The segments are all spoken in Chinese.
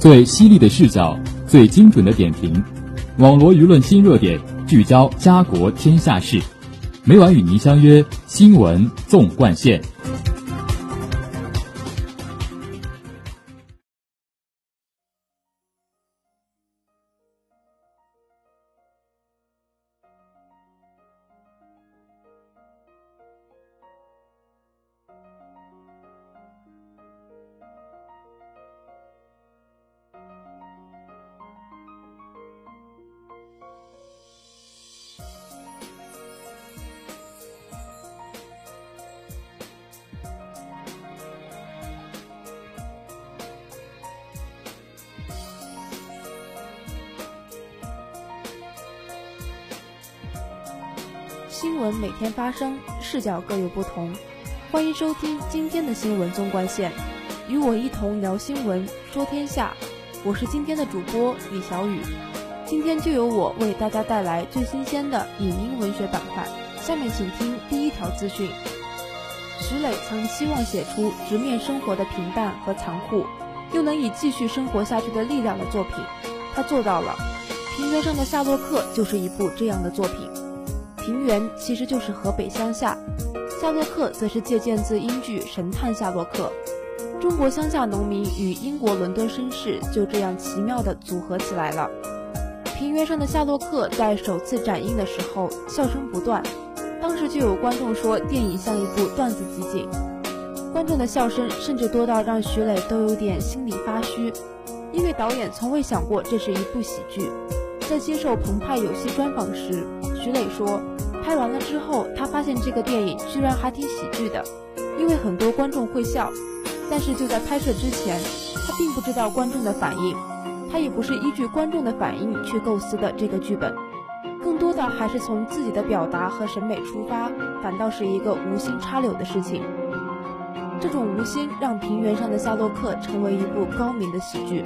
最犀利的视角，最精准的点评，网络舆论新热点，聚焦家国天下事。每晚与您相约《新闻纵贯线》。新闻每天发生，视角各有不同。欢迎收听今天的新闻纵贯线，与我一同聊新闻，说天下。我是今天的主播李小雨，今天就由我为大家带来最新鲜的影音文学板块。下面请听第一条资讯：徐磊曾希望写出直面生活的平淡和残酷，又能以继续生活下去的力量的作品，他做到了。平原上的夏洛克就是一部这样的作品。平原其实就是河北乡下，夏洛克则是借鉴自英剧《神探夏洛克》。中国乡下农民与英国伦敦绅士就这样奇妙地组合起来了。平原上的夏洛克在首次展映的时候，笑声不断，当时就有观众说电影像一部段子集锦。观众的笑声甚至多到让徐磊都有点心里发虚，因为导演从未想过这是一部喜剧。在接受澎湃有戏专访时，徐磊说，拍完了之后，他发现这个电影居然还挺喜剧的，因为很多观众会笑。但是就在拍摄之前，他并不知道观众的反应，他也不是依据观众的反应去构思的这个剧本，更多的还是从自己的表达和审美出发，反倒是一个无心插柳的事情。这种无心让平原上的夏洛克成为一部高明的喜剧。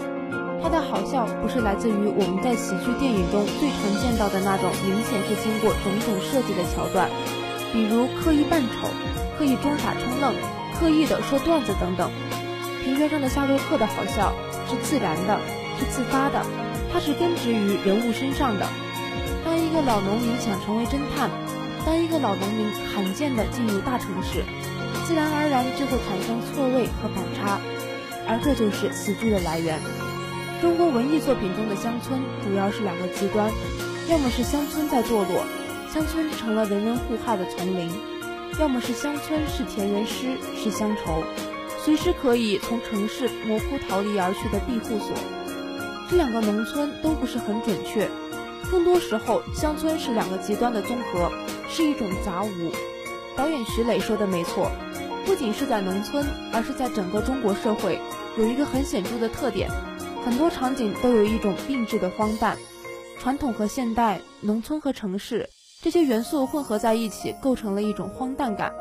它的好笑不是来自于我们在喜剧电影中最常见到的那种明显是经过种种设计的桥段，比如刻意扮丑、刻意装傻充愣、刻意的说段子等等。平原上的夏洛克的好笑是自然的，是自发的，它是根植于人物身上的。当一个老农民想成为侦探，当一个老农民罕见的进入大城市，自然而然就会产生错位和反差，而这就是喜剧的来源。中国文艺作品中的乡村主要是两个极端，要么是乡村在堕落，乡村成了人人互害的丛林；要么是乡村是田园诗，是乡愁，随时可以从城市模糊逃离而去的庇护所。这两个农村都不是很准确，更多时候乡村是两个极端的综合，是一种杂物。导演徐磊说的没错，不仅是在农村，而是在整个中国社会，有一个很显著的特点。很多场景都有一种并置的荒诞，传统和现代、农村和城市这些元素混合在一起，构成了一种荒诞感。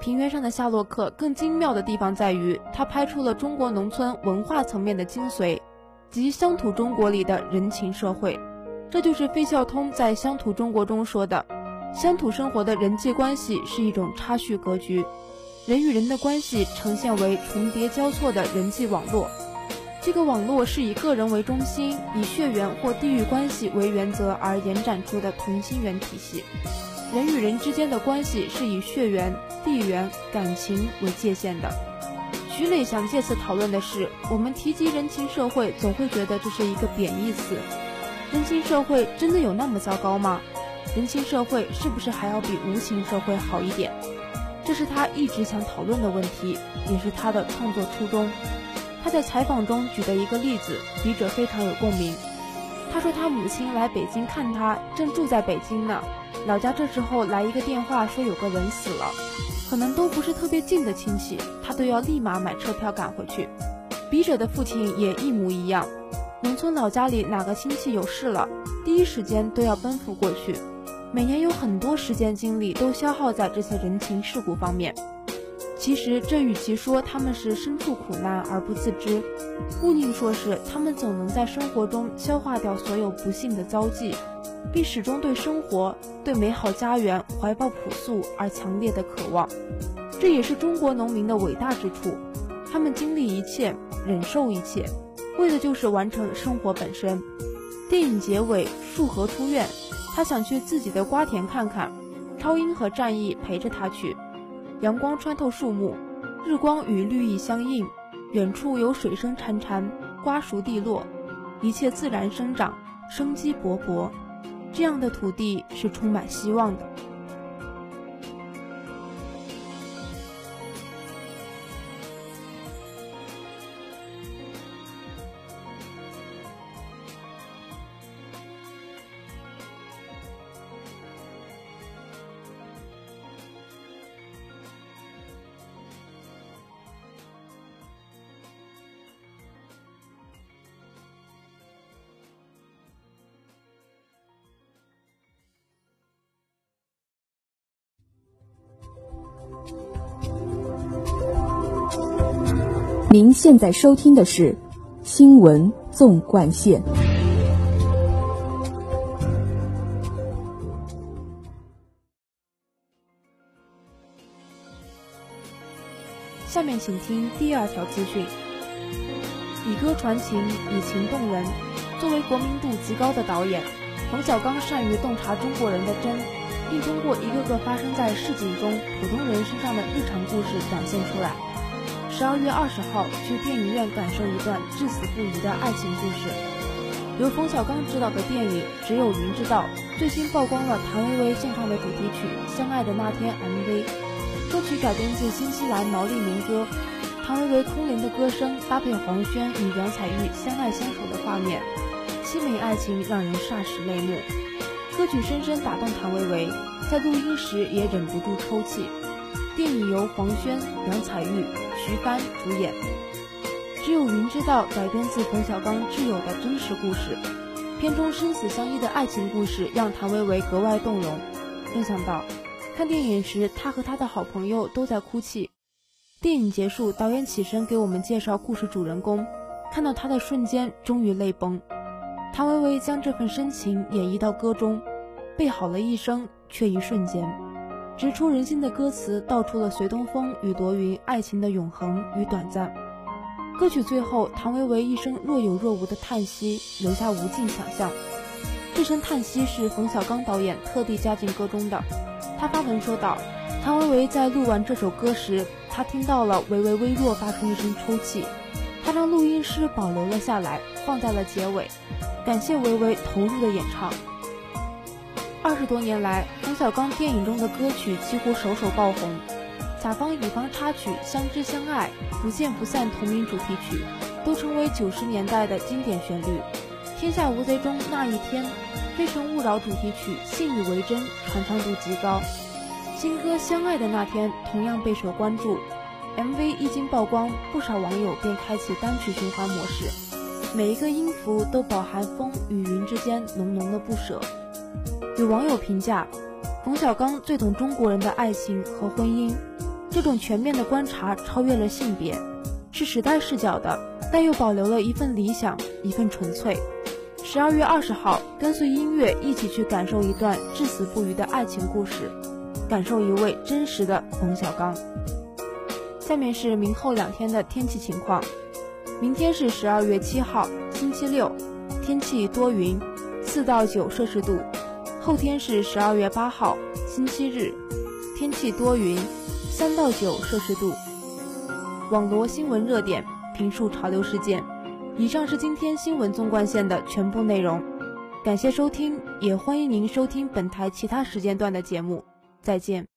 平原上的夏洛克更精妙的地方在于，他拍出了中国农村文化层面的精髓，及乡土中国里的人情社会。这就是费孝通在《乡土中国》中说的：乡土生活的人际关系是一种差序格局，人与人的关系呈现为重叠交错的人际网络。这个网络是以个人为中心，以血缘或地域关系为原则而延展出的同心圆体系。人与人之间的关系是以血缘、地缘、感情为界限的。徐磊想借此讨论的是，我们提及人情社会，总会觉得这是一个贬义词。人情社会真的有那么糟糕吗？人情社会是不是还要比无情社会好一点？这是他一直想讨论的问题，也是他的创作初衷。他在采访中举的一个例子，笔者非常有共鸣。他说他母亲来北京看他，正住在北京呢。老家这时候来一个电话说有个人死了，可能都不是特别近的亲戚，他都要立马买车票赶回去。笔者的父亲也一模一样，农村老家里哪个亲戚有事了，第一时间都要奔赴过去。每年有很多时间精力都消耗在这些人情世故方面。其实，这与其说他们是身处苦难而不自知，不宁说是他们总能在生活中消化掉所有不幸的遭际，并始终对生活、对美好家园怀抱朴素而强烈的渴望。这也是中国农民的伟大之处，他们经历一切，忍受一切，为的就是完成生活本身。电影结尾，树河出院，他想去自己的瓜田看看，超英和战役陪着他去。阳光穿透树木，日光与绿意相映，远处有水声潺潺，瓜熟蒂落，一切自然生长，生机勃勃。这样的土地是充满希望的。您现在收听的是《新闻纵贯线》。下面请听第二条资讯：以歌传情，以情动人。作为国民度极高的导演，冯小刚善于洞察中国人的真，并通过一个个发生在市井中普通人身上的日常故事展现出来。十二月二十号，去电影院感受一段至死不渝的爱情故事。由冯小刚执导的电影《只有云知道》最新曝光了谭维维献唱的主题曲《相爱的那天》MV。歌曲改编自新西兰毛利民歌，谭维维空灵的歌声搭配黄轩与杨采钰相爱相处的画面，凄美爱情让人霎时泪目。歌曲深深打动谭维维，在录音时也忍不住抽泣。电影由黄轩、杨采钰、徐帆主演，《只有云知道》改编自冯小刚挚友的真实故事。片中生死相依的爱情故事让谭维维格外动容。没想到，看电影时他和他的好朋友都在哭泣。电影结束，导演起身给我们介绍故事主人公，看到他的瞬间，终于泪崩。谭维维将这份深情演绎到歌中，背好了一生，却一瞬间。直戳人心的歌词道出了随东风与朵云爱情的永恒与短暂。歌曲最后，唐维维一声若有若无的叹息，留下无尽想象。这声叹息是冯小刚导演特地加进歌中的。他发文说道：“唐维维在录完这首歌时，他听到了维维微弱发出一声抽泣，他让录音师保留了下来，放在了结尾，感谢维维投入的演唱。”二十多年来，冯小刚电影中的歌曲几乎首首爆红，甲方乙方插曲《相知相爱》《不见不散》同名主题曲，都成为九十年代的经典旋律。《天下无贼》中那一天，《非诚勿扰》主题曲《信以为真》传唱度极高。新歌《相爱的那天》同样备受关注，MV 一经曝光，不少网友便开启单曲循环模式，每一个音符都饱含风与云之间浓浓的不舍。有网友评价，冯小刚最懂中国人的爱情和婚姻，这种全面的观察超越了性别，是时代视角的，但又保留了一份理想，一份纯粹。十二月二十号，跟随音乐一起去感受一段至死不渝的爱情故事，感受一位真实的冯小刚。下面是明后两天的天气情况，明天是十二月七号，星期六，天气多云，四到九摄氏度。后天是十二月八号，星期日，天气多云，三到九摄氏度。网罗新闻热点，评述潮流事件。以上是今天新闻纵贯线的全部内容，感谢收听，也欢迎您收听本台其他时间段的节目。再见。